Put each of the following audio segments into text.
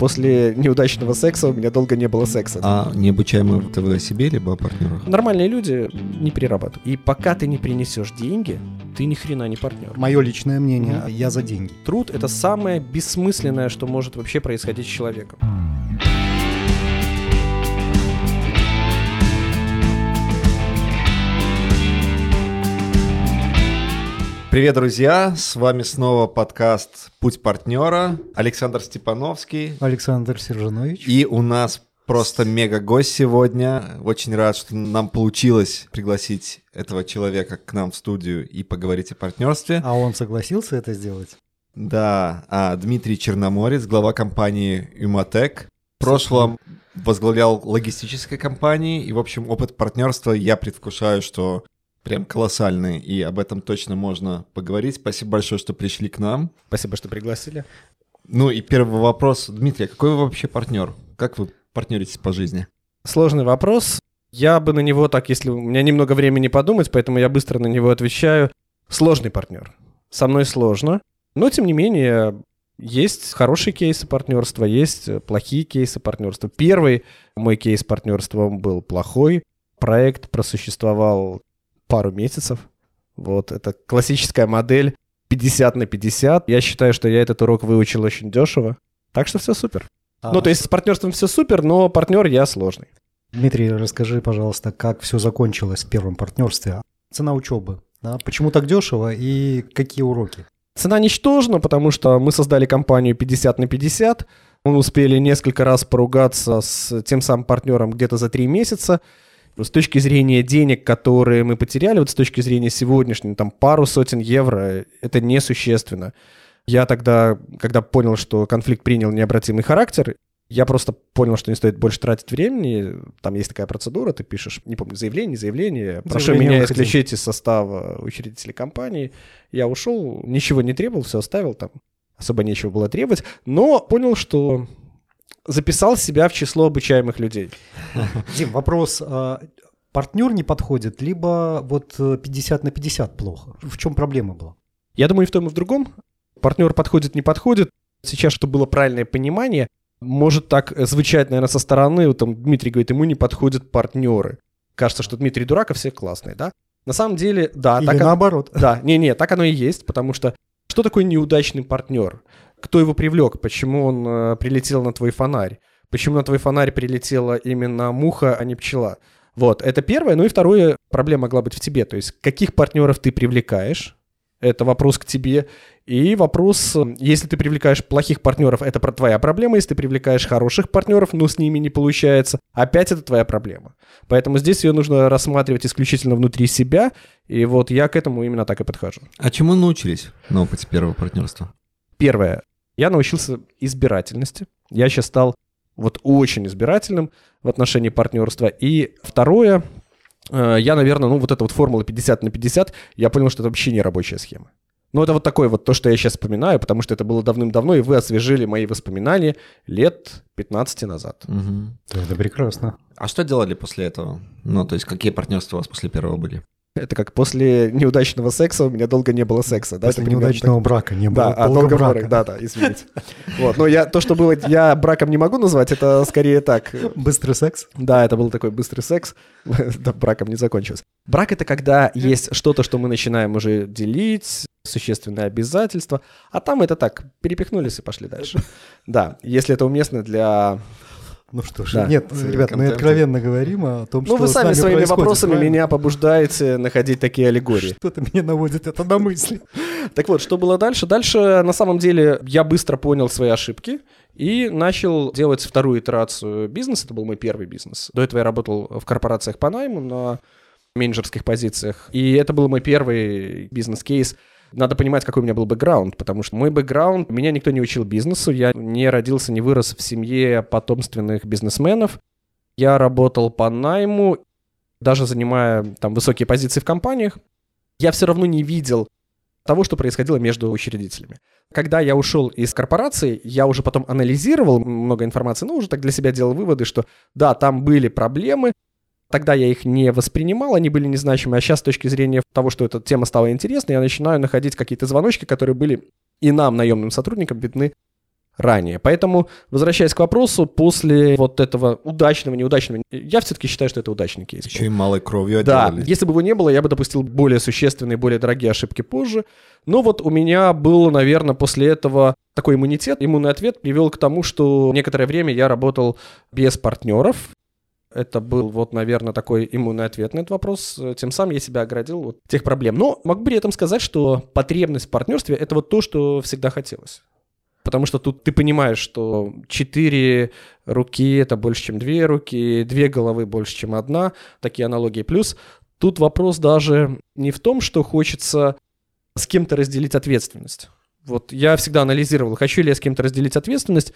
после неудачного секса у меня долго не было секса. А необучаемые это вы о себе, либо о партнерах? Нормальные люди не перерабатывают. И пока ты не принесешь деньги, ты ни хрена не партнер. Мое личное мнение, я за деньги. Труд — это самое бессмысленное, что может вообще происходить с человеком. Привет, друзья! С вами снова подкаст «Путь партнера». Александр Степановский. Александр Сержанович. И у нас просто мега гость сегодня. Очень рад, что нам получилось пригласить этого человека к нам в студию и поговорить о партнерстве. А он согласился это сделать? Да, а Дмитрий Черноморец, глава компании Юматек. В прошлом возглавлял логистической компании, и, в общем, опыт партнерства я предвкушаю, что прям колоссальный, и об этом точно можно поговорить. Спасибо большое, что пришли к нам. Спасибо, что пригласили. Ну и первый вопрос. Дмитрий, а какой вы вообще партнер? Как вы партнеритесь по жизни? Сложный вопрос. Я бы на него так, если у меня немного времени подумать, поэтому я быстро на него отвечаю. Сложный партнер. Со мной сложно. Но, тем не менее, есть хорошие кейсы партнерства, есть плохие кейсы партнерства. Первый мой кейс партнерства был плохой. Проект просуществовал пару месяцев. Вот, это классическая модель 50 на 50. Я считаю, что я этот урок выучил очень дешево. Так что все супер. А... Ну, то есть с партнерством все супер, но партнер я сложный. Дмитрий, расскажи, пожалуйста, как все закончилось в первом партнерстве? Цена учебы. Да? Почему так дешево и какие уроки? Цена ничтожна, потому что мы создали компанию 50 на 50. Мы успели несколько раз поругаться с тем самым партнером где-то за три месяца. С точки зрения денег, которые мы потеряли, вот с точки зрения сегодняшней, там пару сотен евро, это несущественно. Я тогда, когда понял, что конфликт принял необратимый характер, я просто понял, что не стоит больше тратить времени. Там есть такая процедура, ты пишешь, не помню, заявление, заявление. Прошу заявление меня исключить из состава учредителей компании. Я ушел, ничего не требовал, все оставил там. Особо нечего было требовать. Но понял, что записал себя в число обучаемых людей. Дим, вопрос. Партнер не подходит, либо вот 50 на 50 плохо? В чем проблема была? Я думаю, и в том, и в другом. Партнер подходит, не подходит. Сейчас, чтобы было правильное понимание, может так звучать, наверное, со стороны, вот там Дмитрий говорит, ему не подходят партнеры. Кажется, что Дмитрий дурак, а все классные, да? На самом деле, да. Или так наоборот. Оно, да, не-не, так оно и есть, потому что что такое неудачный партнер? кто его привлек, почему он э, прилетел на твой фонарь, почему на твой фонарь прилетела именно муха, а не пчела. Вот, это первое. Ну и второе, проблема могла быть в тебе. То есть, каких партнеров ты привлекаешь, это вопрос к тебе. И вопрос, э, если ты привлекаешь плохих партнеров, это твоя проблема. Если ты привлекаешь хороших партнеров, но с ними не получается, опять это твоя проблема. Поэтому здесь ее нужно рассматривать исключительно внутри себя. И вот я к этому именно так и подхожу. А чему научились на опыте первого партнерства? Первое. Я научился избирательности. Я сейчас стал вот очень избирательным в отношении партнерства. И второе, э, я, наверное, ну вот эта вот формула 50 на 50, я понял, что это вообще не рабочая схема. Ну, это вот такое вот то, что я сейчас вспоминаю, потому что это было давным-давно, и вы освежили мои воспоминания лет 15 назад. Угу. Это прекрасно. А что делали после этого? Ну, то есть какие партнерства у вас после первого были? Это как после неудачного секса у меня долго не было секса. Да? После неудачного так... брака не было да, а долго брака. Да, да, извините. Вот, но я, то, что было, я браком не могу назвать, это скорее так. Быстрый секс? Да, это был такой быстрый секс. да, браком не закончился. Брак — это когда есть что-то, что мы начинаем уже делить, существенные обязательства, а там это так, перепихнулись и пошли дальше. Да, если это уместно для ну что ж, да. нет, ребят, мы откровенно говорим о том, что Ну вы сами своими вопросами правильно? меня побуждаете находить такие аллегории. Что-то меня наводит это на мысли. Так вот, что было дальше? Дальше, на самом деле, я быстро понял свои ошибки и начал делать вторую итерацию бизнеса. Это был мой первый бизнес. До этого я работал в корпорациях по найму на менеджерских позициях. И это был мой первый бизнес-кейс – надо понимать, какой у меня был бэкграунд, потому что мой бэкграунд, меня никто не учил бизнесу, я не родился, не вырос в семье потомственных бизнесменов. Я работал по найму, даже занимая там высокие позиции в компаниях, я все равно не видел того, что происходило между учредителями. Когда я ушел из корпорации, я уже потом анализировал много информации, но уже так для себя делал выводы, что да, там были проблемы, Тогда я их не воспринимал, они были незначимы, а сейчас с точки зрения того, что эта тема стала интересной, я начинаю находить какие-то звоночки, которые были и нам, наемным сотрудникам, видны ранее. Поэтому, возвращаясь к вопросу, после вот этого удачного, неудачного, я все-таки считаю, что это удачный кейс. Еще и малой кровью Да, отделали. если бы его не было, я бы допустил более существенные, более дорогие ошибки позже. Но вот у меня был, наверное, после этого такой иммунитет. Иммунный ответ привел к тому, что некоторое время я работал без партнеров. Это был вот, наверное, такой иммунный ответ на этот вопрос. Тем самым я себя оградил от тех проблем. Но могу при этом сказать, что потребность в партнерстве — это вот то, что всегда хотелось. Потому что тут ты понимаешь, что четыре руки — это больше, чем две руки, две головы больше, чем одна. Такие аналогии. Плюс тут вопрос даже не в том, что хочется с кем-то разделить ответственность. Вот я всегда анализировал, хочу ли я с кем-то разделить ответственность,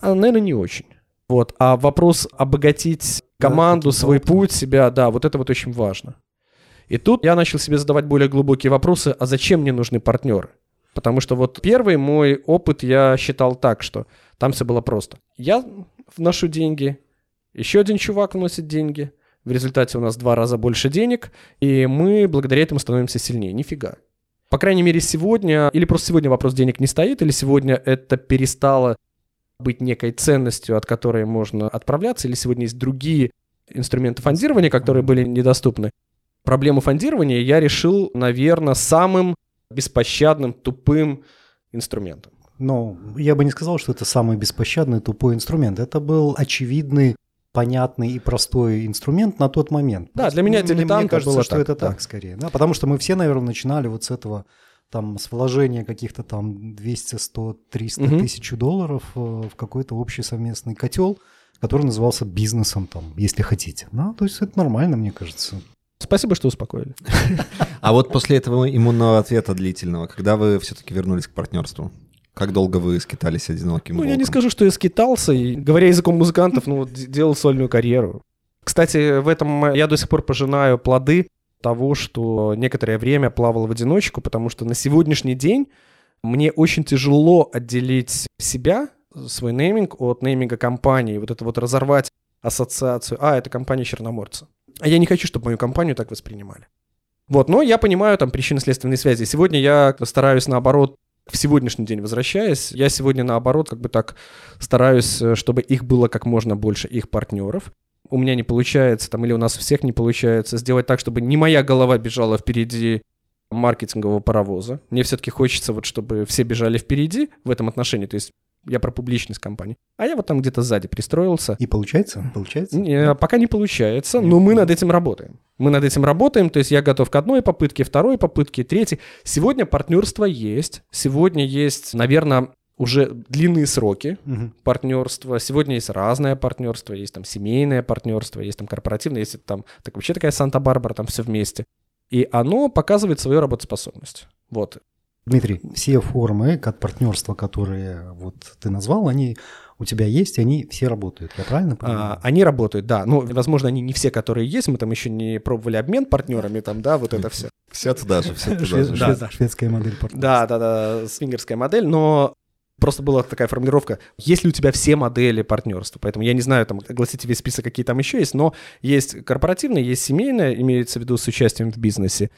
а, наверное, не очень. Вот. А вопрос обогатить команду, каким-то свой путь, себя, да, вот это вот очень важно. И тут я начал себе задавать более глубокие вопросы, а зачем мне нужны партнеры? Потому что вот первый мой опыт я считал так, что там все было просто. Я вношу деньги, еще один чувак вносит деньги, в результате у нас два раза больше денег, и мы благодаря этому становимся сильнее. Нифига. По крайней мере, сегодня, или просто сегодня вопрос денег не стоит, или сегодня это перестало быть некой ценностью, от которой можно отправляться, или сегодня есть другие инструменты фондирования, которые были недоступны. Проблему фондирования я решил, наверное, самым беспощадным, тупым инструментом. Но я бы не сказал, что это самый беспощадный тупой инструмент. Это был очевидный, понятный и простой инструмент на тот момент. Да, для меня Мне- Мне кажется, было что так, это да. так скорее. Да, потому что мы все, наверное, начинали вот с этого там с вложения каких-то там 200, 100, 300 Мгм. тысяч долларов э, в какой-то общий совместный котел, который назывался бизнесом, там, если хотите. Да, то есть это нормально, мне кажется. Спасибо, что успокоили. А вот после этого иммунного ответа длительного, когда вы все-таки вернулись к партнерству? Как долго вы скитались одиноким Ну, я не волком? скажу, что я скитался, и, говоря языком музыкантов, ну, делал сольную карьеру. Кстати, в этом я до сих пор пожинаю плоды того, что некоторое время плавал в одиночку, потому что на сегодняшний день мне очень тяжело отделить себя, свой нейминг от нейминга компании, вот это вот разорвать ассоциацию. А, это компания Черноморца. А я не хочу, чтобы мою компанию так воспринимали. Вот, но я понимаю там причинно-следственные связи. Сегодня я стараюсь, наоборот, в сегодняшний день возвращаясь, я сегодня, наоборот, как бы так стараюсь, э, чтобы их было как можно больше, их партнеров. У меня не получается, там, или у нас у всех не получается сделать так, чтобы не моя голова бежала впереди маркетингового паровоза. Мне все-таки хочется, вот, чтобы все бежали впереди в этом отношении. То есть я про публичность компании. А я вот там где-то сзади пристроился. И получается? Получается? Не, пока не получается, но мы над этим работаем. Мы над этим работаем, то есть я готов к одной попытке, второй попытке, третьей. Сегодня партнерство есть. Сегодня есть, наверное, уже длинные сроки Мгм. партнерства. Сегодня есть разное партнерство, есть там семейное партнерство, есть там корпоративное, есть там так вообще такая Санта-Барбара, там все вместе. И оно показывает свою работоспособность. Вот. Дмитрий, все формы от партнерства, которые вот ты назвал, они у тебя есть, они все работают. Я правильно понимаю? А, они работают, да. Ну, возможно, они не все, которые есть. Мы там еще не пробовали обмен партнерами, там, да, вот это все. Все туда же, все туда же. Шведская модель партнерства. Да, да, да, свингерская модель, но просто была такая формулировка, есть ли у тебя все модели партнерства, поэтому я не знаю, там, огласите весь список, какие там еще есть, но есть корпоративное, есть семейное, имеется в виду с участием в бизнесе,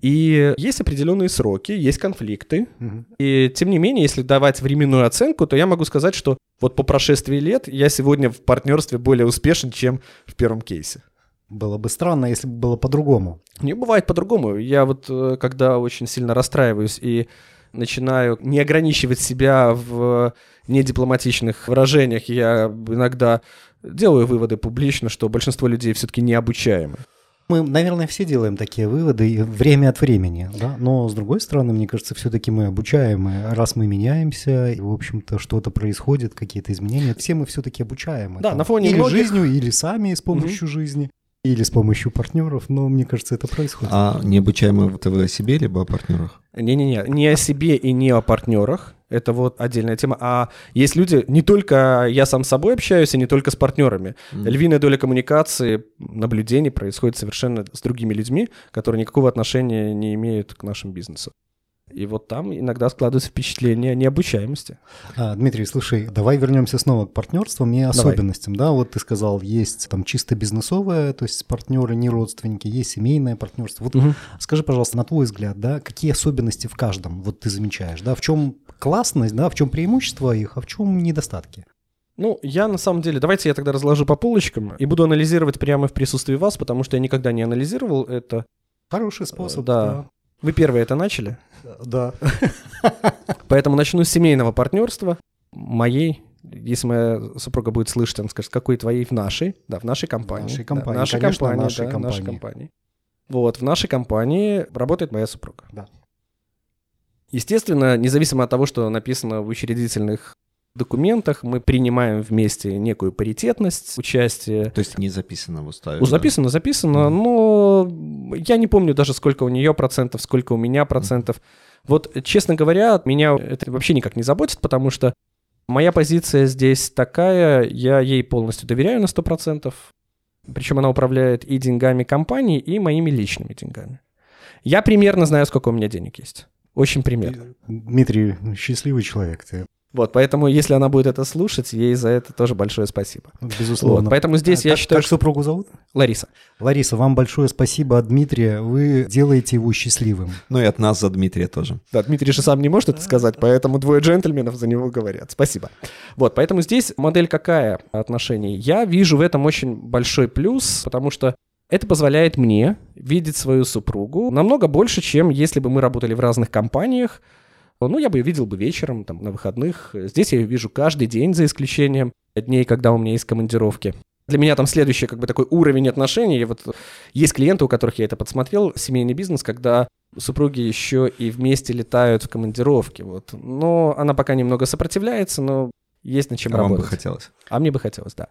и есть определенные сроки, есть конфликты, Мгм. и тем не менее, если давать временную оценку, то я могу сказать, что вот по прошествии лет я сегодня в партнерстве более успешен, чем в первом кейсе. Было бы странно, если бы было по-другому. Не бывает по-другому. Я вот э, когда очень сильно расстраиваюсь и начинаю не ограничивать себя в недипломатичных выражениях, я иногда делаю выводы публично, что большинство людей все-таки необучаемы. Мы, наверное, все делаем такие выводы время от времени, да? но с другой стороны, мне кажется, все-таки мы обучаемы, раз мы меняемся, и, в общем-то, что-то происходит, какие-то изменения, все мы все-таки обучаемы. Да, Там, на фоне Или многих- жизнью, или сами с помощью жизни, или с помощью партнеров, но мне кажется, это происходит. А необучаемые это вы о себе, либо о партнерах? Не-не-не, не о себе и не о партнерах. Это вот отдельная тема. А есть люди, не только я сам с собой общаюсь, и не только с партнерами. Львиная доля коммуникации, наблюдений происходит совершенно с другими людьми, которые никакого отношения не имеют к нашему бизнесу. И вот там иногда складывается впечатление необучаемости. А, Дмитрий, слушай, давай вернемся снова к партнерствам и особенностям. Да, вот ты сказал, есть там чисто бизнесовое, то есть партнеры, не родственники, есть семейное партнерство. Вот скажи, пожалуйста, на твой взгляд, да, какие особенности в каждом вот ты замечаешь, да, в чем классность, да, в чем преимущество их, а в чем недостатки? Ну, я на самом деле, давайте я тогда разложу по полочкам и буду анализировать прямо в присутствии вас, потому что я никогда не анализировал это. Хороший способ. Да. Вы первые это начали, Да. поэтому начну с семейного партнерства моей. Если моя супруга будет слышать, она скажет, какой твоей в нашей, да, в нашей компании. нашей Да, компании, нашей конечно, компании, нашей да, компании. нашей компании. Вот, в нашей компании работает моя супруга. Да. Естественно, независимо от того, что написано в учредительных документах, мы принимаем вместе некую паритетность участия. То есть не записано в уставе. Ну, да? записано, записано, но я не помню даже, сколько у нее процентов, сколько у меня процентов. Вот, честно говоря, меня это вообще никак не заботит, потому что моя позиция здесь такая, я ей полностью доверяю на 100%, причем она управляет и деньгами компании, и моими личными деньгами. Я примерно знаю, сколько у меня денег есть. Очень примерно. Дмитрий, счастливый человек ты. Вот, поэтому, если она будет это слушать, ей за это тоже большое спасибо. Безусловно. Вот, поэтому здесь я как, считаю, как что... супругу зовут? Лариса. Лариса, вам большое спасибо от Дмитрия. Вы делаете его счастливым. Ну и от нас за Дмитрия тоже. Да, Дмитрий же сам не может это сказать, поэтому двое джентльменов за него говорят. Спасибо. Вот, поэтому здесь модель какая отношений? Я вижу в этом очень большой плюс, потому что это позволяет мне видеть свою супругу намного больше, чем если бы мы работали в разных компаниях. Ну, я бы видел бы вечером, там, на выходных. Здесь я ее вижу каждый день, за исключением дней, когда у меня есть командировки. Для меня там следующий как бы такой уровень отношений. Вот есть клиенты, у которых я это подсмотрел, семейный бизнес, когда супруги еще и вместе летают в командировки. Вот. Но она пока немного сопротивляется, но есть над чем а вам работать. бы хотелось. А мне бы хотелось, да.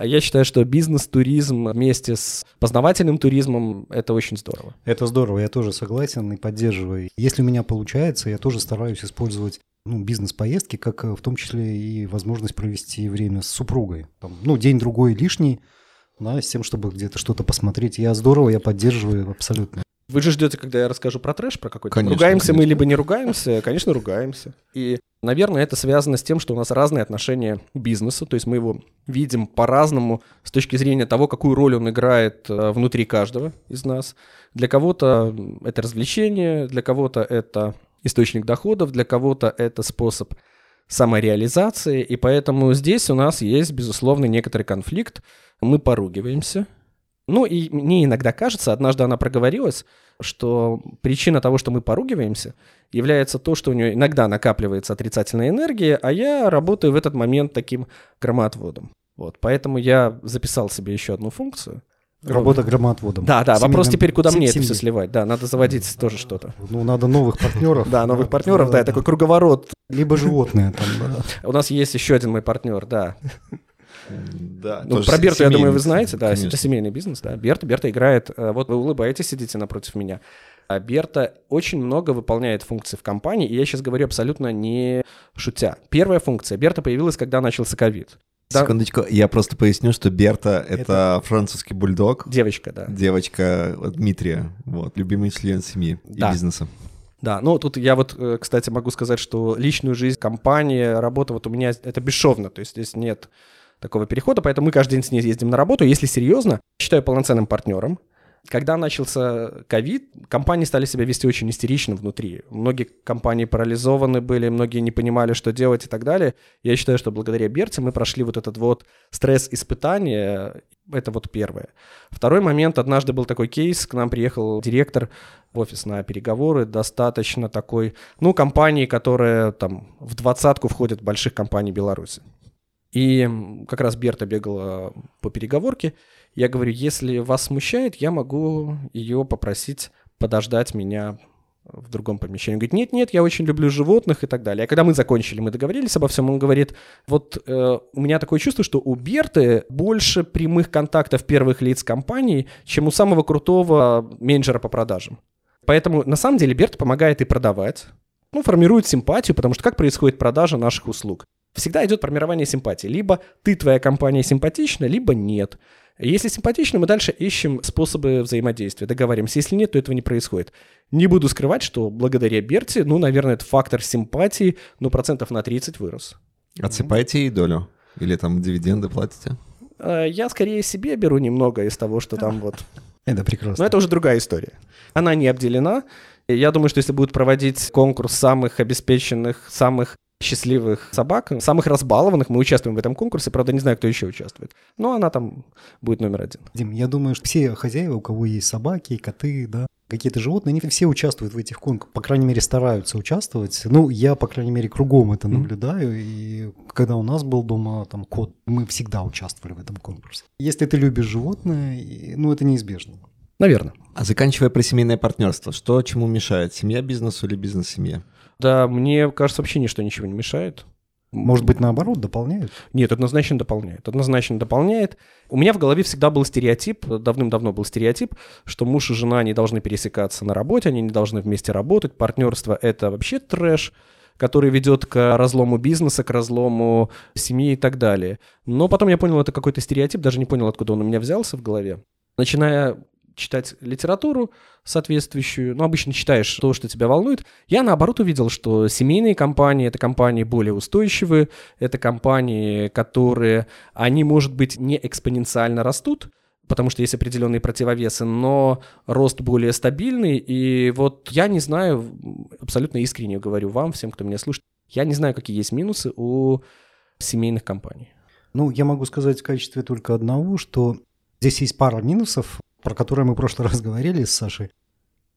Я считаю, что бизнес-туризм вместе с познавательным туризмом — это очень здорово. Это здорово, я тоже согласен и поддерживаю. Если у меня получается, я тоже стараюсь использовать ну, бизнес-поездки, как э, в том числе и возможность провести время с супругой. Там, ну, день-другой лишний, да, с тем, чтобы где-то что-то посмотреть. Я здорово, я поддерживаю абсолютно. Вы же ждете, когда я расскажу про трэш, про какой-то. Конечно, ругаемся мы конечно. либо не ругаемся? Конечно, ругаемся. И, наверное, это связано с тем, что у нас разные отношения к бизнесу, то есть мы его видим по-разному с точки зрения того, какую роль он играет э, внутри каждого из нас. Для кого-то это развлечение, для кого-то это источник доходов, для кого-то это способ самореализации, и поэтому здесь у нас есть, безусловно, некоторый конфликт. Мы поругиваемся, ну и мне иногда кажется, однажды она проговорилась, что причина того, что мы поругиваемся, является то, что у нее иногда накапливается отрицательная энергия, а я работаю в этот момент таким громоотводом. Вот, поэтому я записал себе еще одну функцию. Работа громоотводом. Да, да, В вопрос теперь, куда в мне это семье. все сливать. Да, надо заводить тоже что-то. Ну, надо новых партнеров. Да, новых партнеров, да, такой круговорот. Либо животные там, да. У нас есть еще один мой партнер, да. Да, Ну, про Берту, я думаю, вы знаете, да, это семейный бизнес, да. Берта, Берта играет, э, вот вы улыбаетесь, сидите напротив меня. А Берта очень много выполняет функций в компании, и я сейчас говорю абсолютно не шутя. Первая функция. Берта появилась, когда начался ковид. Да. Секундочку, я просто поясню, что Берта — это, французский бульдог, Девочка, да. девочка Дмитрия, вот, любимый член семьи Да. и бизнеса. Да, ну тут я вот, э, кстати, могу сказать, что личную жизнь, компания, работа вот у меня это бесшовно, то есть здесь нет такого перехода, поэтому мы каждый день с ней ездим на работу. Если серьезно, считаю полноценным партнером. Когда начался ковид, компании стали себя вести очень истерично внутри. Многие компании парализованы были, многие не понимали, что делать и так далее. Я считаю, что благодаря Берте мы прошли вот этот вот стресс испытания. Это вот первое. Второй момент. Однажды был такой кейс. К нам приехал директор в офис на переговоры. Достаточно такой, ну, компании, которая там в двадцатку входит больших компаний Беларуси. И как раз Берта бегала по переговорке. Я говорю, если вас смущает, я могу ее попросить подождать меня в другом помещении. Он говорит, нет-нет, я очень люблю животных и так далее. А когда мы закончили, мы договорились обо всем, он говорит, вот э, у меня такое чувство, что у Берты больше прямых контактов первых лиц компании, чем у самого крутого менеджера по продажам. Поэтому на самом деле Берта помогает и продавать, ну, формирует симпатию, потому что как происходит продажа наших услуг? Всегда идет формирование симпатии. Либо ты, твоя компания симпатична, либо нет. Если симпатично, мы дальше ищем способы взаимодействия, договариваемся. Если нет, то этого не происходит. Не буду скрывать, что благодаря Берти, ну, наверное, этот фактор симпатии, ну, процентов на 30 вырос. Отсыпаете ей долю? Или там дивиденды платите? Э, Я скорее себе беру немного из того, что там вот Это прекрасно. Но это уже другая история. Она не обделена, Я думаю, что если будут проводить конкурс самых обеспеченных, самых счастливых собак, самых разбалованных. Мы участвуем в этом конкурсе, правда, не знаю, кто еще участвует. Но она там будет номер один. Дим, я думаю, что все хозяева, у кого есть собаки, коты, да, какие-то животные, они все участвуют в этих конкурсах, по крайней мере, стараются участвовать. Ну, я, по крайней мере, кругом это наблюдаю, и когда у нас был дома там кот, мы всегда участвовали в этом конкурсе. Если ты любишь животное, ну, это неизбежно. Наверное. А заканчивая про семейное партнерство, что чему мешает? Семья бизнесу или бизнес семье? Да, мне кажется, вообще ничто ничего не мешает. Может быть, наоборот, дополняет? Нет, однозначно дополняет. Однозначно дополняет. У меня в голове всегда был стереотип, давным-давно был стереотип, что муж и жена не должны пересекаться на работе, они не должны вместе работать. Партнерство — это вообще трэш который ведет к разлому бизнеса, к разлому семьи и так далее. Но потом я понял, это какой-то стереотип, даже не понял, откуда он у меня взялся в голове. Начиная читать литературу соответствующую, ну, обычно читаешь то, что тебя волнует. Я, наоборот, увидел, что семейные компании — это компании более устойчивые, это компании, которые, они, может быть, не экспоненциально растут, потому что есть определенные противовесы, но рост более стабильный. И вот я не знаю, абсолютно искренне говорю вам, всем, кто меня слушает, я не знаю, какие есть минусы у семейных компаний. Ну, я могу сказать в качестве только одного, что здесь есть пара минусов про которые мы в прошлый раз говорили с Сашей.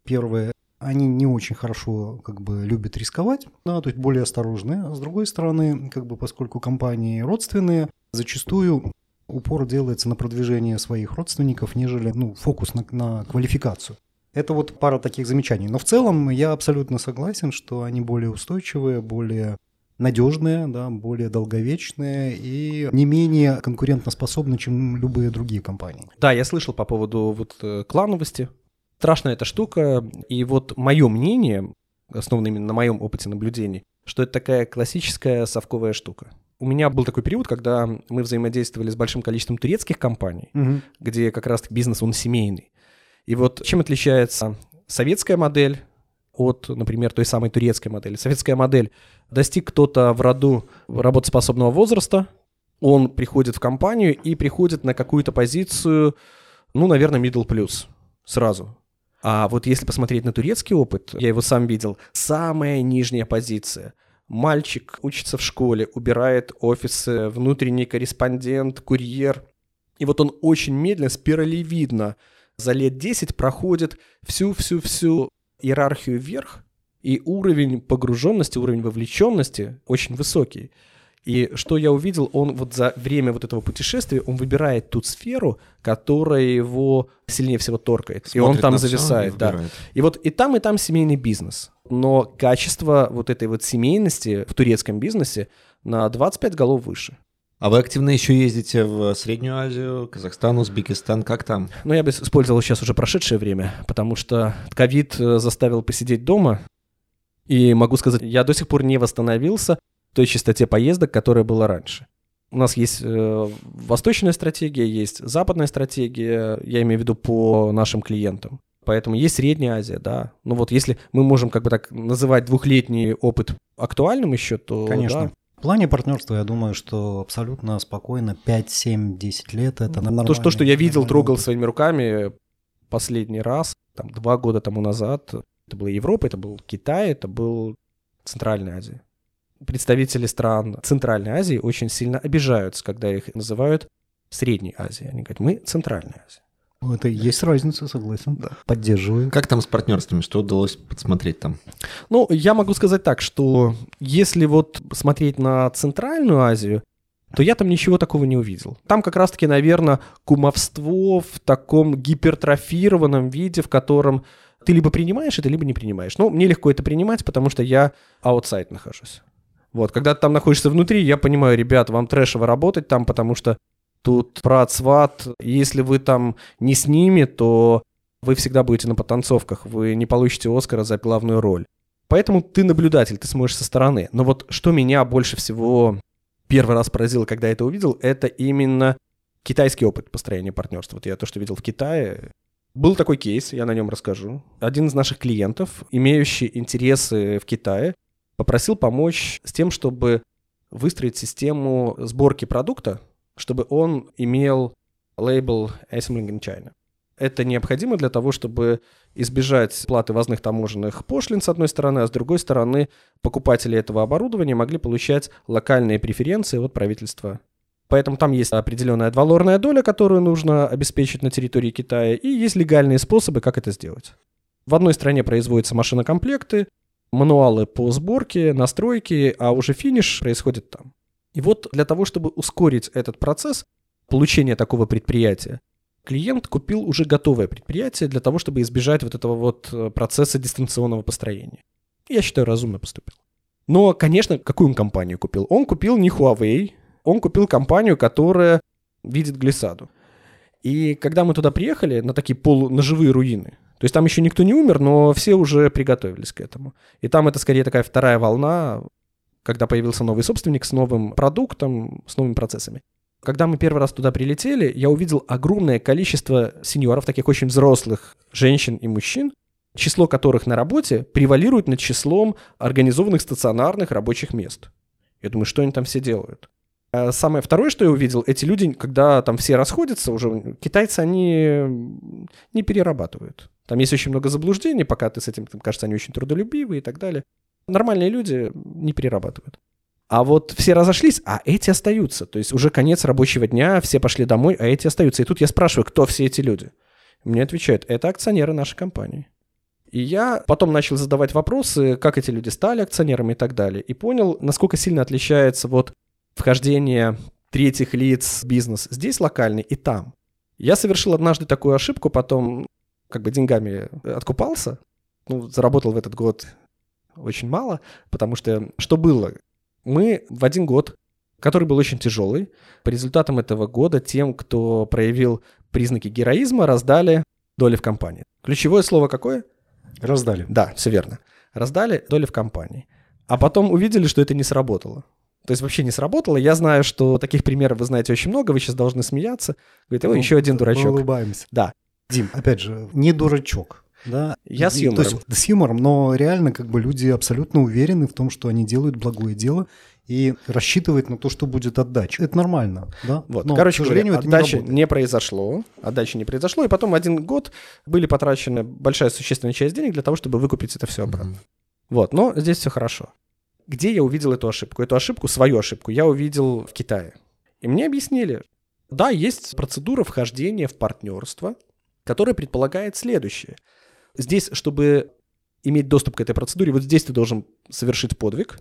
Первое, они не очень хорошо как бы любят рисковать, да, то есть более осторожные. А с другой стороны, как бы поскольку компании родственные, зачастую упор делается на продвижение своих родственников, нежели ну, фокус на, на квалификацию. Это вот пара таких замечаний. Но в целом я абсолютно согласен, что они более устойчивые, более надежные, да, более долговечные и не менее конкурентоспособны, чем любые другие компании. Да, я слышал по поводу вот э, клановости. Страшная эта штука. И вот мое мнение, основано именно на моем опыте наблюдений, что это такая классическая совковая штука. У меня был такой период, когда мы взаимодействовали с большим количеством турецких компаний, угу. где как раз бизнес, он семейный. И вот чем отличается советская модель от, например, той самой турецкой модели. Советская модель. Достиг кто-то в роду работоспособного возраста, он приходит в компанию и приходит на какую-то позицию, ну, наверное, middle plus сразу. А вот если посмотреть на турецкий опыт, я его сам видел, самая нижняя позиция. Мальчик учится в школе, убирает офисы, внутренний корреспондент, курьер. И вот он очень медленно, спиралевидно за лет 10 проходит всю-всю-всю иерархию вверх, и уровень погруженности, уровень вовлеченности очень высокий. И что я увидел, он вот за время вот этого путешествия, он выбирает ту сферу, которая его сильнее всего торкает. Смотрит и он там зависает, да. И вот и там, и там семейный бизнес. Но качество вот этой вот семейности в турецком бизнесе на 25 голов выше. А вы активно еще ездите в Среднюю Азию, Казахстан, Узбекистан, как там? Ну, я бы использовал сейчас уже прошедшее время, потому что ковид э, заставил посидеть дома, и могу сказать, я до сих пор не восстановился той частоте поездок, которая была раньше. У нас есть э, восточная стратегия, есть западная стратегия, я имею в виду по нашим клиентам. Поэтому есть Средняя Азия, да. Ну вот если мы можем как бы так называть двухлетний опыт актуальным еще, то Конечно. Да, в плане партнерства я думаю, что абсолютно спокойно 5, 7, 10 лет это нормально. То, что, что я видел, трогал своими руками последний раз, там, два года тому назад, это была Европа, это был Китай, это был Центральная Азия. Представители стран Центральной Азии очень сильно обижаются, когда их называют Средней Азией. Они говорят, мы Центральная Азия. Ну, это есть разница, согласен. Да. Поддерживаю. Как там с партнерствами? Что удалось подсмотреть там? Ну, я могу сказать так, что если вот смотреть на Центральную Азию, то я там ничего такого не увидел. Там как раз-таки, наверное, кумовство в таком гипертрофированном виде, в котором ты либо принимаешь это, либо не принимаешь. Ну, мне легко это принимать, потому что я аутсайд нахожусь. Вот, когда ты там находишься внутри, я понимаю, ребят, вам трэшево работать там, потому что Тут брат, сват, если вы там не с ними, то вы всегда будете на потанцовках, вы не получите Оскара за главную роль. Поэтому ты наблюдатель, ты смотришь со стороны. Но вот что меня больше всего первый раз поразило, когда я это увидел, это именно китайский опыт построения партнерства. Вот я то, что видел в Китае, был такой кейс, я на нем расскажу. Один из наших клиентов, имеющий интересы в Китае, попросил помочь с тем, чтобы выстроить систему сборки продукта чтобы он имел лейбл Assembling in China. Это необходимо для того, чтобы избежать платы возных таможенных пошлин, с одной стороны, а с другой стороны, покупатели этого оборудования могли получать локальные преференции от правительства. Поэтому там есть определенная адвалорная доля, которую нужно обеспечить на территории Китая, и есть легальные способы, как это сделать. В одной стране производятся машинокомплекты, мануалы по сборке, настройке, а уже финиш происходит там. И вот для того, чтобы ускорить этот процесс получения такого предприятия, клиент купил уже готовое предприятие для того, чтобы избежать вот этого вот э, процесса дистанционного построения. Я считаю, разумно поступил. Но, конечно, какую он компанию купил? Он купил не Huawei, он купил компанию, которая видит глиссаду. И когда мы туда приехали, на такие полуноживые руины, то есть там еще никто не умер, но все уже приготовились к этому. И там это скорее такая вторая волна, когда появился новый собственник с новым продуктом, с новыми процессами. Когда мы первый раз туда прилетели, я увидел огромное количество сеньоров, таких очень взрослых женщин и мужчин, число которых на работе превалирует над числом организованных стационарных рабочих мест. Я думаю, что они там все делают? А самое второе, что я увидел, эти люди, когда там все расходятся уже, китайцы, они не перерабатывают. Там есть очень много заблуждений, пока ты с этим, там, кажется, они очень трудолюбивые и так далее. Нормальные люди не перерабатывают. А вот все разошлись, а эти остаются. То есть уже конец рабочего дня, все пошли домой, а эти остаются. И тут я спрашиваю, кто все эти люди? Мне отвечают, это акционеры нашей компании. И я потом начал задавать вопросы, как эти люди стали акционерами и так далее. И понял, насколько сильно отличается вот вхождение третьих лиц в бизнес здесь локальный и там. Я совершил однажды такую ошибку, потом как бы деньгами откупался. Ну, заработал в этот год очень мало, потому что что было? Мы в один год, который был очень тяжелый, по результатам этого года тем, кто проявил признаки героизма, раздали доли в компании. Ключевое слово какое? Раздали. Да, все верно. Раздали доли в компании. А потом увидели, что это не сработало. То есть вообще не сработало. Я знаю, что таких примеров вы знаете очень много, вы сейчас должны смеяться. Говорите, ой, еще один дурачок. Мы улыбаемся. Да. Дим, опять же, не дурачок. Да, я с юмором. То есть, с юмором, но реально как бы люди абсолютно уверены в том, что они делают благое дело и рассчитывают на то, что будет отдача. Это нормально, да? Вот. Но, Короче, к сожалению, говоря, отдачи не, не произошло, отдачи не произошло, и потом один год были потрачены большая существенная часть денег для того, чтобы выкупить это все обратно. Mm-hmm. Вот, но здесь все хорошо. Где я увидел эту ошибку? Эту ошибку, свою ошибку, я увидел в Китае. И мне объяснили, да, есть процедура вхождения в партнерство, которая предполагает следующее – Здесь, чтобы иметь доступ к этой процедуре, вот здесь ты должен совершить подвиг,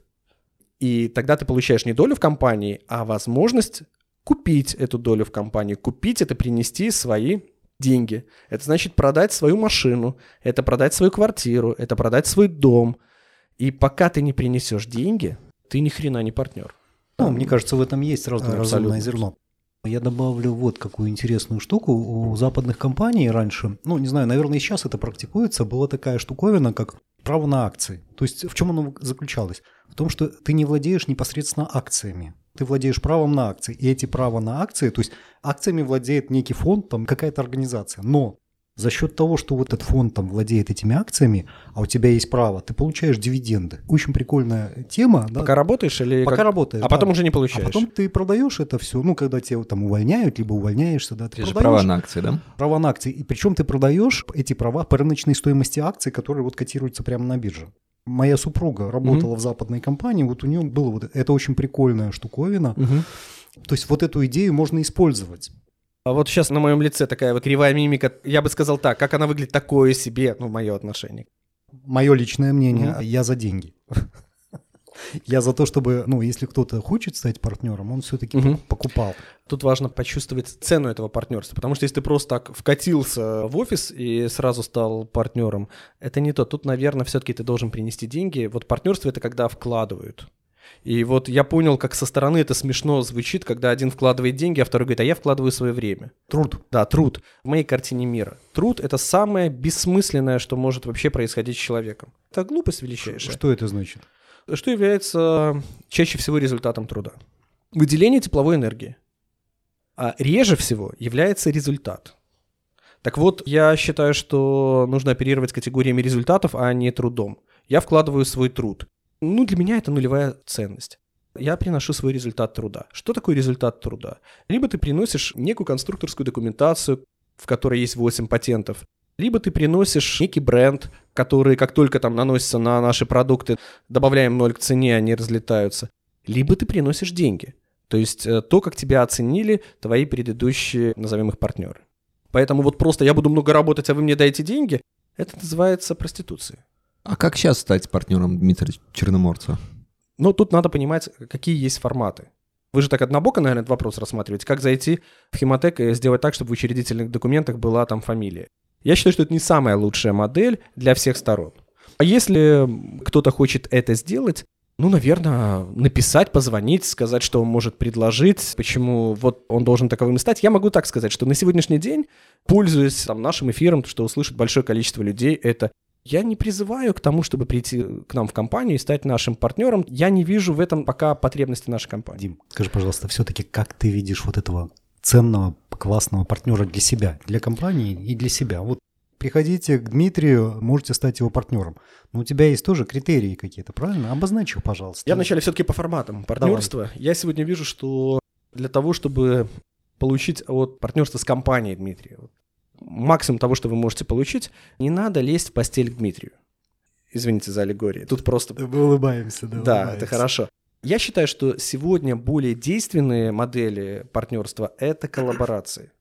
и тогда ты получаешь не долю в компании, а возможность купить эту долю в компании. Купить — это принести свои деньги. Это значит продать свою машину, это продать свою квартиру, это продать свой дом. И пока ты не принесешь деньги, ты ни хрена не партнер. Ну, мне кажется, в этом есть сразу разумное зерно. Я добавлю вот какую интересную штуку. У западных компаний раньше, ну, не знаю, наверное, и сейчас это практикуется, была такая штуковина, как право на акции. То есть в чем оно заключалось? В том, что ты не владеешь непосредственно акциями. Ты владеешь правом на акции. И эти права на акции, то есть акциями владеет некий фонд, там какая-то организация. Но за счет того, что вот этот фонд там владеет этими акциями, а у тебя есть право, ты получаешь дивиденды. Очень прикольная тема. Пока да? работаешь или... Пока как... работаешь. А да. потом уже не получаешь. А потом ты продаешь это все, ну, когда тебя там увольняют, либо увольняешься, да, ты, ты же права на акции, да? Права на акции. И причем ты продаешь эти права по рыночной стоимости акций, которые вот котируются прямо на бирже. Моя супруга работала mm-hmm. в западной компании, вот у нее было вот это очень прикольная штуковина. Mm-hmm. То есть вот эту идею можно использовать. А вот сейчас на моем лице такая вот кривая мимика. Я бы сказал так, как она выглядит такое себе, ну, мое отношение. Мое личное мнение, mm-hmm. я за деньги. Я за то, чтобы, ну, если кто-то хочет стать партнером, он все-таки угу. покупал. Тут важно почувствовать цену этого партнерства, потому что если ты просто так вкатился в офис и сразу стал партнером, это не то. Тут, наверное, все-таки ты должен принести деньги. Вот партнерство это когда вкладывают. И вот я понял, как со стороны это смешно звучит, когда один вкладывает деньги, а второй говорит, а я вкладываю свое время. Труд. Да, труд. В моей картине мира. Труд — это самое бессмысленное, что может вообще происходить с человеком. Это глупость величайшая. Что это значит? Что является чаще всего результатом труда? Выделение тепловой энергии. А реже всего является результат. Так вот, я считаю, что нужно оперировать категориями результатов, а не трудом. Я вкладываю свой труд. Ну, для меня это нулевая ценность. Я приношу свой результат труда. Что такое результат труда? Либо ты приносишь некую конструкторскую документацию, в которой есть 8 патентов, Либо ты приносишь некий бренд, который, как только там наносится на наши продукты, добавляем ноль к цене, они разлетаются. Либо ты приносишь деньги. То есть э, то, как тебя оценили твои предыдущие, назовем их, партнеры. Поэтому вот просто я буду много работать, а вы мне даете деньги, это называется проституцией. А как сейчас стать партнером Дмитрия Черноморца? Ну, тут надо понимать, какие есть форматы. Вы же так однобоко, наверное, этот вопрос рассматриваете. Как зайти в Химотек и сделать так, чтобы в учредительных документах была там фамилия? Я считаю, что это не самая лучшая модель для всех сторон. А если кто-то хочет это сделать, ну, наверное, написать, позвонить, сказать, что он может предложить, почему вот он должен таковым стать. Я могу так сказать, что на сегодняшний день, пользуясь там, нашим эфиром, что услышит большое количество людей, это я не призываю к тому, чтобы прийти к нам в компанию и стать нашим партнером. Я не вижу в этом пока потребности нашей компании. Дим, скажи, пожалуйста, все-таки как ты видишь вот этого ценного, классного партнера для себя, для компании и для себя? Вот приходите к Дмитрию, можете стать его партнером. Но у тебя есть тоже критерии какие-то, правильно? Обозначь их, пожалуйста. Я вначале все-таки по форматам партнерства. Давай. Я сегодня вижу, что для того, чтобы получить вот партнерство с компанией Дмитрия, максимум того, что вы можете получить, не надо лезть в постель к Дмитрию. Извините за аллегорию. Тут просто... Мы улыбаемся, да. Да, улыбаемся. это хорошо. Я считаю, что сегодня более действенные модели партнерства – это коллаборации.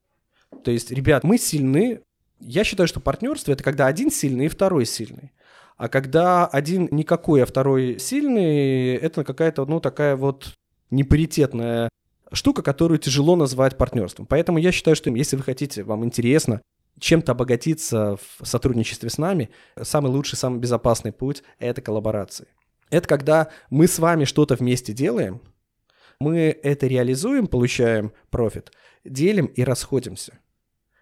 То есть, ребят, мы сильны. Я считаю, что партнерство – это когда один сильный и второй сильный. А когда один никакой, а второй сильный, это какая-то, ну, такая вот непаритетная штука, которую тяжело назвать партнерством. Поэтому я считаю, что если вы хотите, вам интересно чем-то обогатиться в сотрудничестве с нами, самый лучший, самый безопасный путь — это коллаборации. Это когда мы с вами что-то вместе делаем, мы это реализуем, получаем профит, делим и расходимся.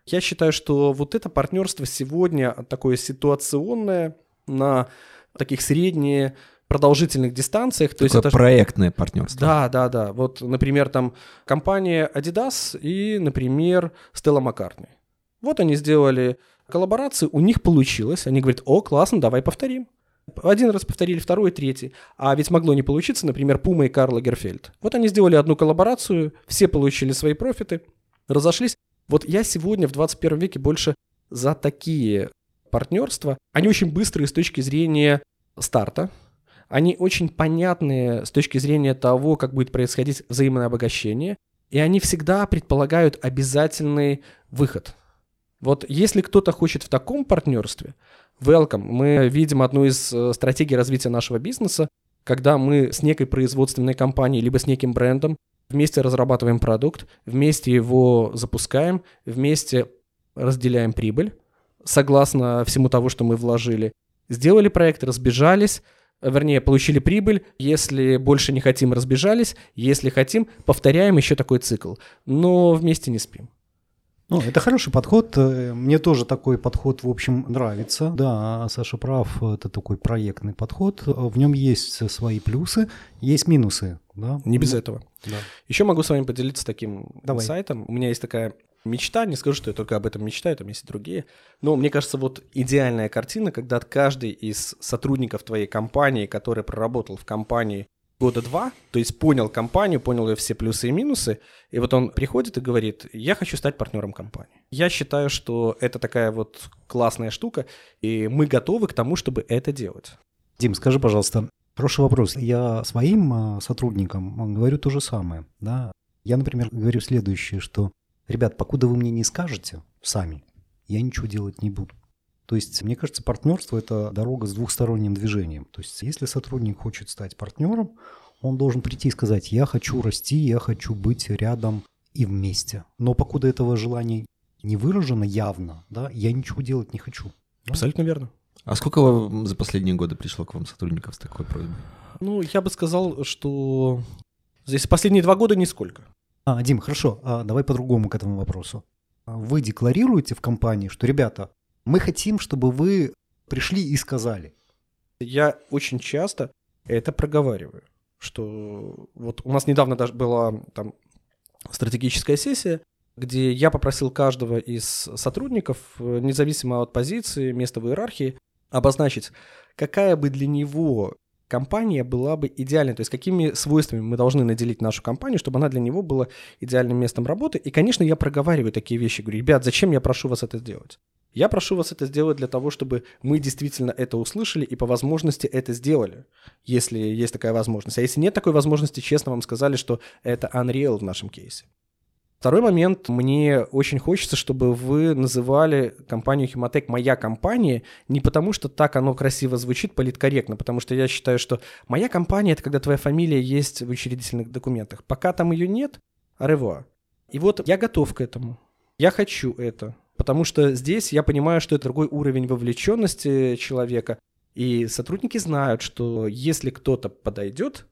Я считаю, что вот это партнерство сегодня такое ситуационное на таких средние продолжительных дистанциях. То есть это проектное партнерство. Да, да, да. Вот, например, там компания Adidas и, например, Stella McCartney. Вот они сделали коллаборацию, у них получилось. Они говорят, о, классно, давай повторим. Один раз повторили, второй, третий. А ведь могло не получиться, например, Пума и Карл Лагерфельд. Вот они сделали одну коллаборацию, все получили свои профиты, разошлись. Вот я сегодня в 21 веке больше за такие партнерства. Они очень быстрые с точки зрения старта, они очень понятные с точки зрения того, как будет происходить взаимное обогащение, и они всегда предполагают обязательный выход. Вот если кто-то хочет в таком партнерстве, welcome. Мы видим одну из э, стратегий развития нашего бизнеса, когда мы с некой производственной компанией, либо с неким брендом вместе разрабатываем продукт, вместе его запускаем, вместе разделяем прибыль, согласно всему того, что мы вложили. Сделали проект, разбежались, вернее, получили прибыль, если больше не хотим, разбежались, если хотим, повторяем еще такой цикл, но вместе не спим. Ну, это хороший подход. Мне тоже такой подход, в общем, нравится. Да, Саша прав, это такой проектный подход. В нем есть свои плюсы, есть минусы. Да? Не без этого. Да. Еще могу с вами поделиться таким Давай. сайтом. У меня есть такая мечта, не скажу, что я только об этом мечтаю, там есть и другие. Но мне кажется, вот идеальная картина, когда каждый из сотрудников твоей компании, который проработал в компании года два, то есть понял компанию, понял ее все плюсы и минусы, и вот он приходит и говорит, я хочу стать партнером компании. Я считаю, что это такая вот классная штука, и мы готовы к тому, чтобы это делать. Дим, скажи, пожалуйста, хороший вопрос. Я своим а, сотрудникам говорю то же самое. Да? Я, например, говорю следующее, что ребят, покуда вы мне не скажете сами, я ничего делать не буду. То есть, мне кажется, партнерство – это дорога с двухсторонним движением. То есть, если сотрудник хочет стать партнером, он должен прийти и сказать, я хочу расти, я хочу быть рядом и вместе. Но покуда этого желания не выражено явно, да, я ничего делать не хочу. Абсолютно верно. А сколько за последние годы пришло к вам сотрудников с такой просьбой? Ну, я бы сказал, что здесь последние два года нисколько. А, Дим, хорошо, а давай по-другому к этому вопросу. Вы декларируете в компании, что, ребята, мы хотим, чтобы вы пришли и сказали. Я очень часто это проговариваю, что вот у нас недавно даже была там стратегическая сессия, где я попросил каждого из сотрудников, независимо от позиции, места в иерархии, обозначить, какая бы для него компания была бы идеальной, то есть какими свойствами мы должны наделить нашу компанию, чтобы она для него была идеальным местом работы. И, конечно, я проговариваю такие вещи, говорю, ребят, зачем я прошу вас это сделать? Я прошу вас это сделать для того, чтобы мы действительно это услышали и по возможности это сделали, если есть такая возможность. А если нет такой возможности, честно вам сказали, что это unreal в нашем кейсе. Второй момент. Мне очень хочется, чтобы вы называли компанию Humatech «моя компания» не потому, что так оно красиво звучит, политкорректно, потому что я считаю, что «моя компания» — это когда твоя фамилия есть в учредительных документах. Пока там ее нет, аревуа. И вот я готов к этому. Я хочу это. Потому что здесь я понимаю, что это другой уровень вовлеченности человека. И сотрудники знают, что если кто-то подойдет,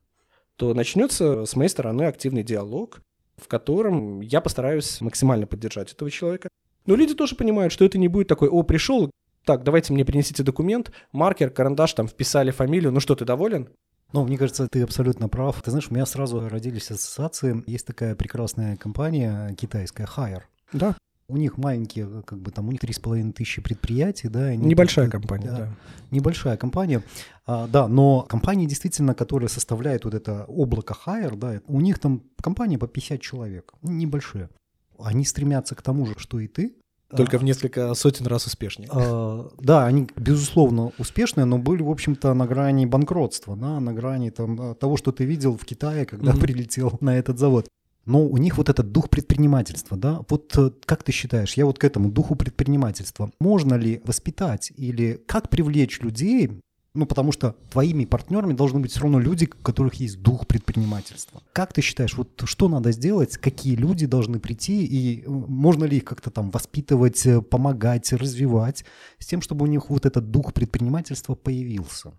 то начнется с моей стороны активный диалог, в котором я постараюсь максимально поддержать этого человека. Но люди тоже понимают, что это не будет такой, о, пришел, так, давайте мне принесите документ, маркер, карандаш, там вписали фамилию, ну что, ты доволен? Ну, мне кажется, ты абсолютно прав. Ты знаешь, у меня сразу родились ассоциации. Есть такая прекрасная компания китайская, Hire. Да. У них маленькие, как бы там, у них 3,5 тысячи предприятий, да. Они Небольшая как, компания, да, да. Небольшая компания, а, да, но компания действительно, которая составляет вот это облако Hire, да, у них там компания по 50 человек, небольшие. Они стремятся к тому же, что и ты, только а, в несколько сотен раз успешнее. А, да, они, безусловно, успешные, но были, в общем-то, на грани банкротства, да, на грани там, того, что ты видел в Китае, когда mm-hmm. прилетел на этот завод но у них вот этот дух предпринимательства, да, вот э, как ты считаешь, я вот к этому духу предпринимательства, можно ли воспитать или как привлечь людей, ну, потому что твоими партнерами должны быть все равно люди, у которых есть дух предпринимательства. Как ты считаешь, вот что надо сделать, какие люди должны прийти, и э, можно ли их как-то там воспитывать, э, помогать, развивать, с тем, чтобы у них вот этот дух предпринимательства появился?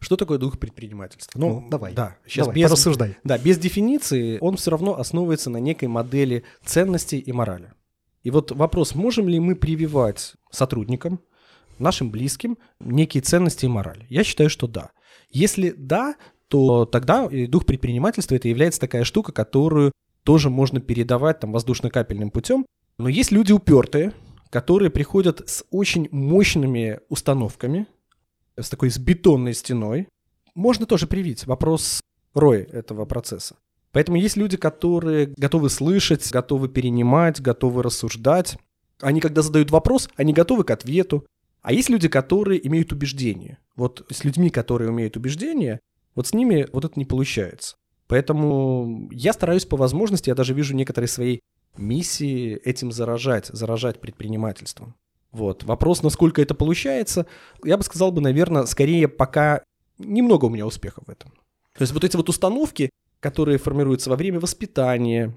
Что такое дух предпринимательства? Ну, ну давай. Да, сейчас давай, без, порассуждай. Да, без дефиниции он все равно основывается на некой модели ценностей и морали. И вот вопрос, можем ли мы прививать сотрудникам, нашим близким, некие ценности и морали? Я считаю, что да. Если да, то тогда дух предпринимательства это является такая штука, которую тоже можно передавать там воздушно-капельным путем. Но есть люди упертые, которые приходят с очень мощными установками, с такой с бетонной стеной, можно тоже привить. Вопрос роя этого процесса. Поэтому есть люди, которые готовы слышать, готовы перенимать, готовы рассуждать. Они, когда задают вопрос, они готовы к ответу. А есть люди, которые имеют убеждения. Вот с людьми, которые имеют убеждения, вот с ними вот это не получается. Поэтому я стараюсь по возможности, я даже вижу некоторые свои миссии этим заражать, заражать предпринимательством. Вот. Вопрос, насколько это получается, я бы сказал бы, наверное, скорее пока немного у меня успеха в этом. То есть вот эти вот установки, которые формируются во время воспитания,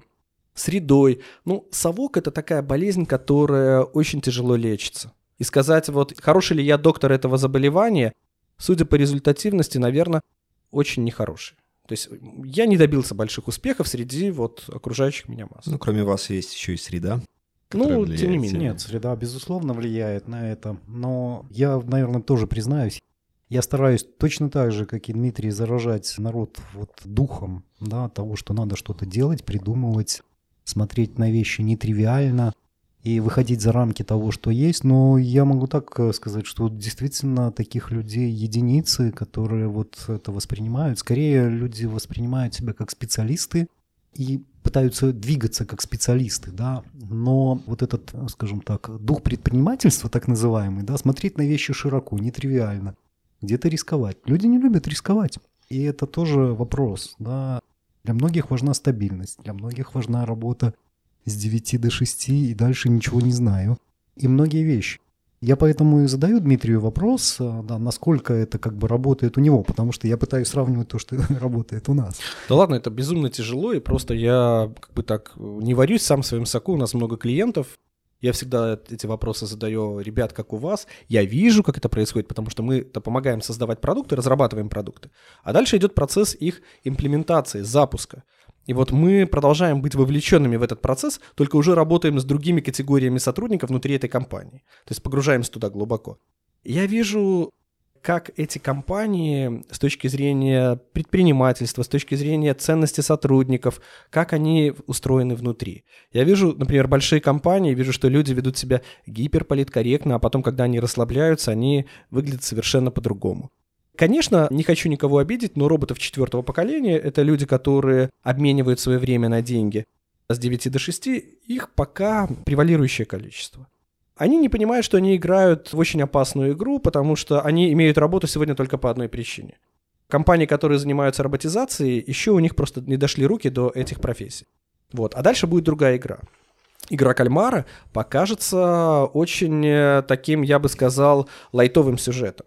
средой. Ну, совок — это такая болезнь, которая очень тяжело лечится. И сказать, вот, хороший ли я доктор этого заболевания, судя по результативности, наверное, очень нехороший. То есть я не добился больших успехов среди вот окружающих меня масс. Ну, кроме вас есть еще и среда. Ну, тем не менее. Нет, среда, безусловно, влияет на это. Но я, наверное, тоже признаюсь, я стараюсь точно так же, как и Дмитрий, заражать народ вот духом да, того, что надо что-то делать, придумывать, смотреть на вещи нетривиально и выходить за рамки того, что есть. Но я могу так э, сказать, что действительно таких людей единицы, которые вот это воспринимают. Скорее люди воспринимают себя как специалисты, и пытаются двигаться как специалисты, да, но вот этот, скажем так, дух предпринимательства, так называемый, да, смотреть на вещи широко, нетривиально, где-то рисковать. Люди не любят рисковать, и это тоже вопрос, да. Для многих важна стабильность, для многих важна работа с 9 до 6 и дальше ничего не знаю. И многие вещи. Я поэтому и задаю Дмитрию вопрос, э, да, насколько это как бы работает у него, потому что я пытаюсь сравнивать то, что работает у нас. Да ладно, это безумно тяжело, и просто я как бы так не варюсь сам в своем соку, у нас много клиентов, я всегда эти вопросы задаю, ребят, как у вас. Я вижу, как это происходит, потому что мы-то помогаем создавать продукты, разрабатываем продукты. А дальше идет процесс их имплементации, запуска. И вот мы продолжаем быть вовлеченными в этот процесс, только уже работаем с другими категориями сотрудников внутри этой компании. То есть погружаемся туда глубоко. Я вижу, как эти компании с точки зрения предпринимательства, с точки зрения ценности сотрудников, как они устроены внутри. Я вижу, например, большие компании, вижу, что люди ведут себя гиперполиткорректно, а потом, когда они расслабляются, они выглядят совершенно по-другому. Конечно, не хочу никого обидеть, но роботов четвертого поколения — это люди, которые обменивают свое время на деньги. С 9 до 6 их пока превалирующее количество. они не понимают, что они играют в очень опасную игру, потому что они имеют работу сегодня только по одной причине. Компании, которые занимаются роботизацией, еще у них просто не дошли руки до этих профессий. Вот. А дальше будет другая игра. Игра кальмара покажется очень э, таким, я бы сказал, лайтовым сюжетом.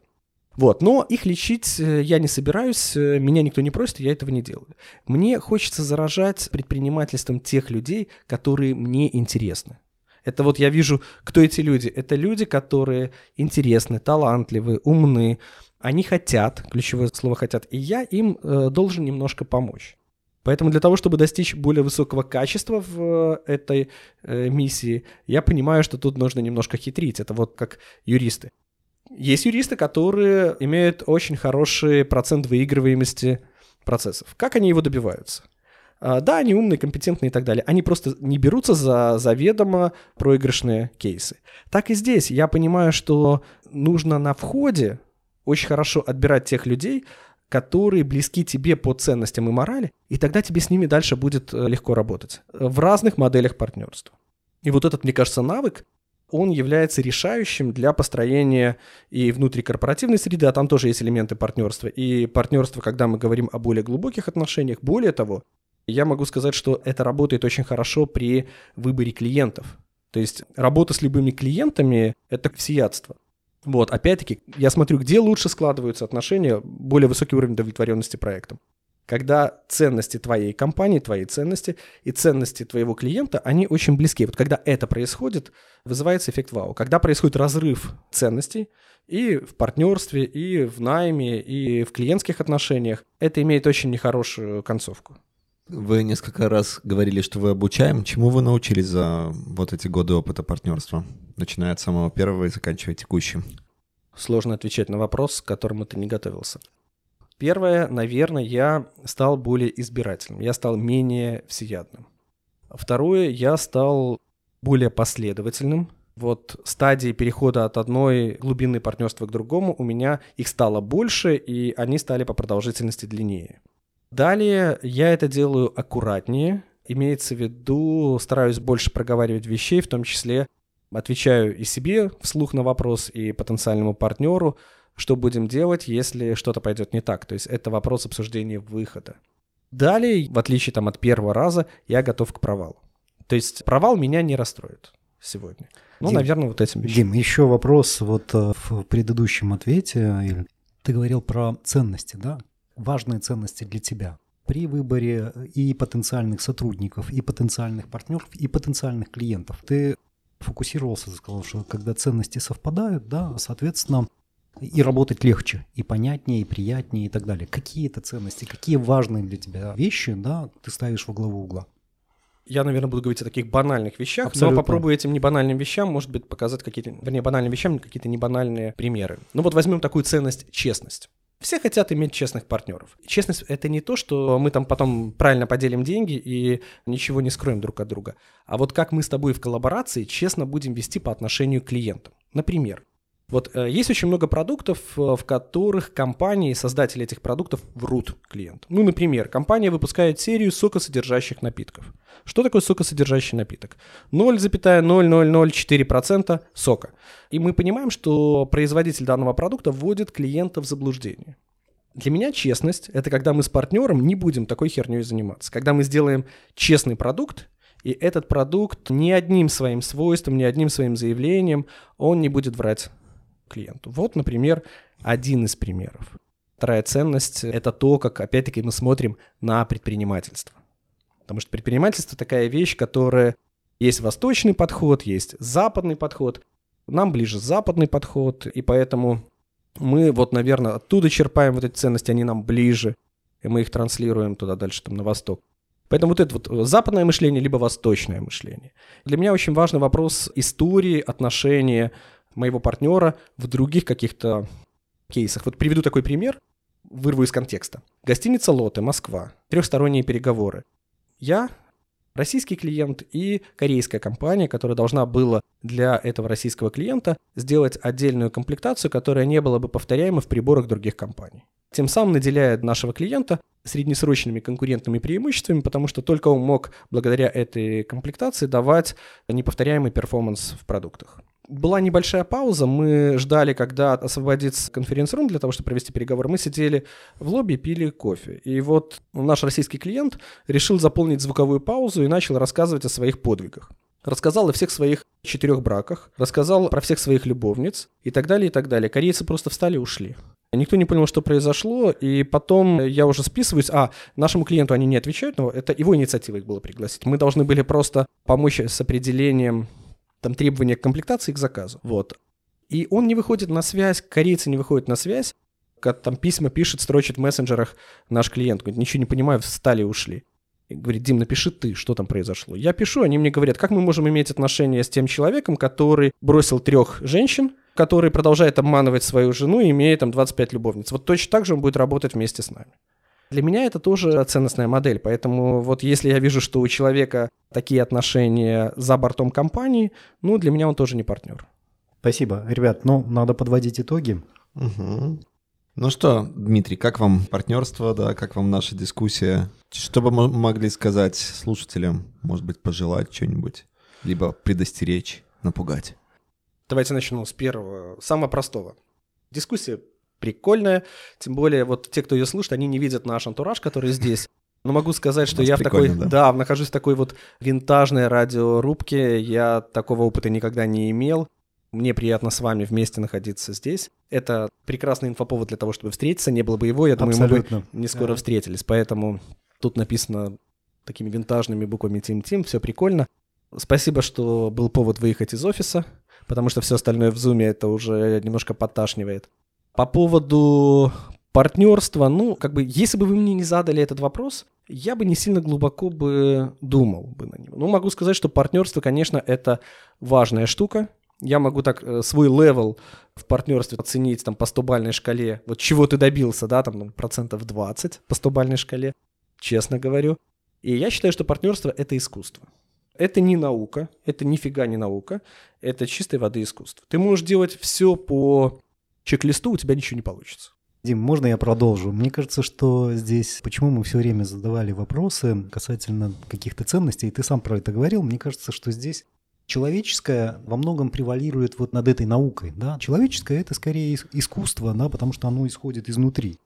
Вот, но их лечить э, я не собираюсь, э, меня никто не просит, я этого не делаю. Мне хочется заражать предпринимательством тех людей, которые мне интересны. Это вот я вижу, кто эти люди. Это люди, которые интересны, талантливы, умны. Они хотят, ключевое слово хотят, и я им э, должен немножко помочь. Поэтому для того, чтобы достичь более высокого качества в э, этой э, миссии, я понимаю, что тут нужно немножко хитрить. Это вот как юристы. Есть юристы, которые имеют очень хороший процент выигрываемости процессов. Как они его добиваются? А, да, они умные, компетентные и так далее. Они просто не берутся за заведомо проигрышные кейсы. Так и здесь. Я понимаю, что нужно на входе очень хорошо отбирать тех людей, которые близки тебе по ценностям и морали, и тогда тебе с ними дальше будет э, легко работать в разных моделях партнерства. И вот этот, мне кажется, навык, он является решающим для построения и внутрикорпоративной среды, а там тоже есть элементы партнерства. И партнерство, когда мы говорим о более глубоких отношениях, более того, я могу сказать, что это работает очень хорошо при выборе клиентов. То есть работа с любыми клиентами – это всеядство. Вот, опять-таки, я смотрю, где лучше складываются отношения, более высокий уровень удовлетворенности проектом. Когда ценности твоей компании, твои ценности и ценности твоего клиента, они очень близки. Вот когда это происходит, вызывается эффект вау. Когда происходит разрыв ценностей и в партнерстве, и в найме, и в клиентских отношениях, это имеет очень нехорошую концовку. Вы несколько раз говорили, что вы обучаем. Чему вы научились за вот эти годы опыта партнерства, начиная от самого первого и заканчивая текущим? Сложно отвечать на вопрос, к которому ты не готовился. Первое, наверное, я стал более избирательным, я стал менее всеядным. Второе, я стал более последовательным. Вот стадии перехода от одной глубины партнерства к другому у меня их стало больше, и они стали по продолжительности длиннее. Далее я это делаю аккуратнее, имеется в виду, стараюсь больше проговаривать вещей, в том числе отвечаю и себе вслух на вопрос, и потенциальному партнеру, что будем делать, если что-то пойдет не так. То есть это вопрос обсуждения выхода. Далее, в отличие там, от первого раза, я готов к провалу. То есть провал меня не расстроит сегодня. Ну, Дим, наверное, вот этим вещам. Дим, еще вопрос вот э, в предыдущем ответе. Ты говорил про ценности, да? важные ценности для тебя при выборе и потенциальных сотрудников, и потенциальных партнеров, и потенциальных клиентов. Ты фокусировался, сказал, что когда ценности совпадают, да, соответственно, и работать легче, и понятнее, и приятнее, и так далее. Какие это ценности, какие важные для тебя вещи, да, ты ставишь во главу угла? Я, наверное, буду говорить о таких банальных вещах, Абсолютно. но попробую этим небанальным вещам, может быть, показать какие-то, вернее, банальным вещам какие-то небанальные примеры. Ну вот возьмем такую ценность честность. Все хотят иметь честных партнеров. Честность — это не то, что мы там потом правильно поделим деньги и ничего не скроем друг от друга. А вот как мы с тобой в коллаборации честно будем вести по отношению к клиентам. Например, вот э, есть очень много продуктов, э, в которых компании, создатели этих продуктов врут клиенту. Ну, например, компания выпускает серию сокосодержащих напитков. Что такое сокосодержащий напиток? 0,0004% сока. И мы понимаем, что производитель данного продукта вводит клиента в заблуждение. Для меня честность – это когда мы с партнером не будем такой херней заниматься. Когда мы сделаем честный продукт, и этот продукт ни одним своим свойством, ни одним своим заявлением он не будет врать клиенту. Вот, например, один из примеров. Вторая ценность — это то, как, опять-таки, мы смотрим на предпринимательство. Потому что предпринимательство — такая вещь, которая... Есть восточный подход, есть западный подход. Нам ближе западный подход, и поэтому мы вот, наверное, оттуда черпаем вот эти ценности, они нам ближе, и мы их транслируем туда дальше, там, на восток. Поэтому вот это вот западное мышление, либо восточное мышление. Для меня очень важный вопрос истории, отношения, моего партнера в других каких-то кейсах. Вот приведу такой пример, вырву из контекста. Гостиница Лоты, Москва, трехсторонние переговоры. Я российский клиент и корейская компания, которая должна была для этого российского клиента сделать отдельную комплектацию, которая не была бы повторяема в приборах других компаний. Тем самым наделяя нашего клиента среднесрочными конкурентными преимуществами, потому что только он мог благодаря этой комплектации давать неповторяемый перформанс в продуктах. Была небольшая пауза, мы ждали, когда освободится конференц-рум для того, чтобы провести переговоры. Мы сидели в лобби, пили кофе. И вот наш российский клиент решил заполнить звуковую паузу и начал рассказывать о своих подвигах. Рассказал о всех своих четырех браках, рассказал про всех своих любовниц и так далее, и так далее. Корейцы просто встали и ушли. Никто не понял, что произошло, и потом я уже списываюсь. А, нашему клиенту они не отвечают, но это его инициатива их было пригласить. Мы должны были просто помочь с определением там требования к комплектации к заказу. Вот. И он не выходит на связь, корейцы не выходят на связь, как там письма пишет, строчит в мессенджерах наш клиент. Говорит, ничего не понимаю, встали и ушли. И говорит, Дим, напиши ты, что там произошло. Я пишу, они мне говорят, как мы можем иметь отношения с тем человеком, который бросил трех женщин, который продолжает обманывать свою жену и имеет там 25 любовниц. Вот точно так же он будет работать вместе с нами. Для меня это тоже ценностная модель, поэтому вот если я вижу, что у человека такие отношения за бортом компании, ну, для меня он тоже не партнер. Спасибо. Ребят, ну, надо подводить итоги. Угу. Ну что, Дмитрий, как вам партнерство, да, как вам наша дискуссия? Что бы мы могли сказать слушателям? Может быть, пожелать что-нибудь? Либо предостеречь, напугать? Давайте начну с первого, самого простого. Дискуссия прикольная, тем более вот те, кто ее слушает, они не видят наш антураж, который здесь. Но могу сказать, что я в такой, да? да, нахожусь в такой вот винтажной радиорубке, я такого опыта никогда не имел. Мне приятно с вами вместе находиться здесь. Это прекрасный инфоповод для того, чтобы встретиться. Не было бы его, я думаю, Абсолютно. мы бы не скоро да. встретились. Поэтому тут написано такими винтажными буквами Тим Тим, все прикольно. Спасибо, что был повод выехать из офиса потому что все остальное в зуме это уже немножко подташнивает. По поводу партнерства, ну, как бы, если бы вы мне не задали этот вопрос, я бы не сильно глубоко бы думал бы на него. Ну, могу сказать, что партнерство, конечно, это важная штука. Я могу так э, свой level в партнерстве оценить там по 100-бальной шкале, вот чего ты добился, да, там ну, процентов 20 по 100-бальной шкале, честно говорю. И я считаю, что партнерство — это искусство. Это не наука, это нифига не наука, это чистой воды искусство. Ты можешь делать все по чек-листу, у тебя ничего не получится. Дим, можно я продолжу? Мне кажется, что здесь, почему мы все время задавали вопросы касательно каких-то ценностей, и ты сам про это говорил, мне кажется, что здесь человеческое во многом превалирует вот над этой наукой. Да? Человеческое — это скорее искусство, да, потому что оно исходит изнутри.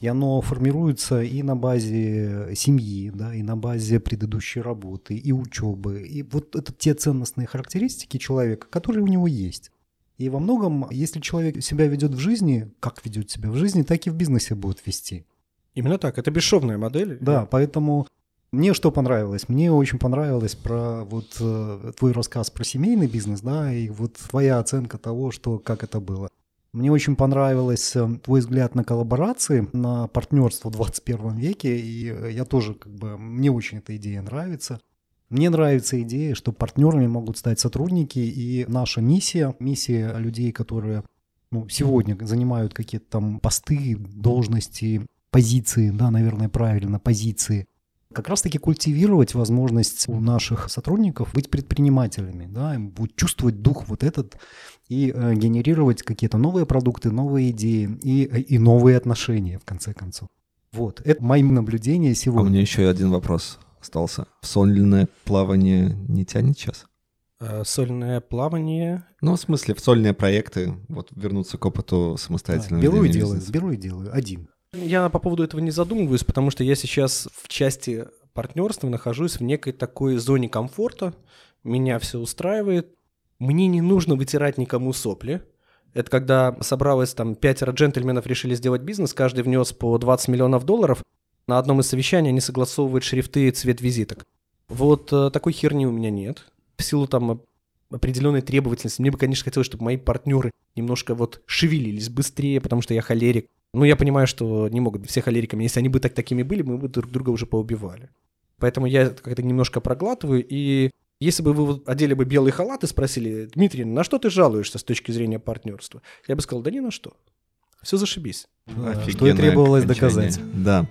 И оно формируется и на базе семьи, да, и на базе предыдущей работы, и учебы. И вот это те ценностные характеристики человека, которые у него есть. И во многом, если человек себя ведет в жизни, как ведет себя в жизни, так и в бизнесе будет вести. Именно так, это бесшовная модель. Да, поэтому мне что понравилось? Мне очень понравилось про вот э, твой рассказ про семейный бизнес, да, и вот твоя оценка того, что как это было. Мне очень понравилось э, твой взгляд на коллаборации, на партнерство в 21 веке, и я тоже как бы, мне очень эта идея нравится. Мне нравится идея, что партнерами могут стать сотрудники, и наша миссия, миссия людей, которые ну, сегодня занимают какие-то там посты, должности, позиции, да, наверное, правильно, позиции, как раз-таки культивировать возможность у наших сотрудников быть предпринимателями, да, будет чувствовать дух вот этот и э, генерировать какие-то новые продукты, новые идеи и, э, и новые отношения, в конце концов. Вот, это мои наблюдения сегодня. А у меня еще один вопрос остался. Сольное плавание не тянет сейчас? Э, сольное плавание. Ну, в смысле, в сольные проекты, вот вернуться к опыту самостоятельного. Да, беру и делаю, беру и делаю, один. Я по поводу этого не задумываюсь, потому что я сейчас в части партнерства нахожусь в некой такой зоне комфорта. Меня все устраивает. Мне не нужно вытирать никому сопли. Это когда собралось там пятеро джентльменов, решили сделать бизнес, каждый внес по 20 миллионов долларов. На одном из совещаний они согласовывают шрифты и цвет визиток. Вот э, такой херни у меня нет. В силу там определенной требовательности. Мне бы, конечно, хотелось, чтобы мои партнеры немножко вот шевелились быстрее, потому что я холерик. Ну, я понимаю, что не могут быть все холериками. Если они бы так такими были, мы бы друг друга уже поубивали. Поэтому я как-то немножко проглатываю. И если бы вы одели бы белый халат и спросили, Дмитрий, на что ты жалуешься с точки зрения партнерства? Я бы сказал, да ни на что. Все зашибись. Офигенное что и требовалось окончание. доказать. Да.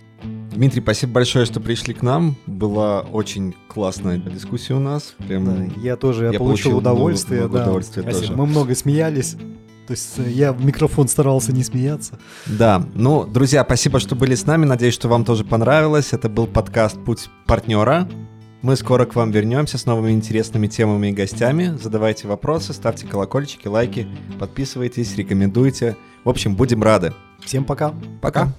Дмитрий, спасибо большое, что пришли к нам. Была очень классная дискуссия у нас. Прям... Да, я тоже я, получил, получил удовольствие. Много, много да. удовольствия тоже. Мы много смеялись. То есть э, я в микрофон старался не смеяться. Да, ну, друзья, спасибо, что были с нами. Надеюсь, что вам тоже понравилось. Это был подкаст «Путь партнера». Мы скоро к вам вернемся с новыми интересными темами и гостями. Задавайте вопросы, ставьте колокольчики, лайки, подписывайтесь, рекомендуйте. В общем, будем рады. Всем пока. Пока.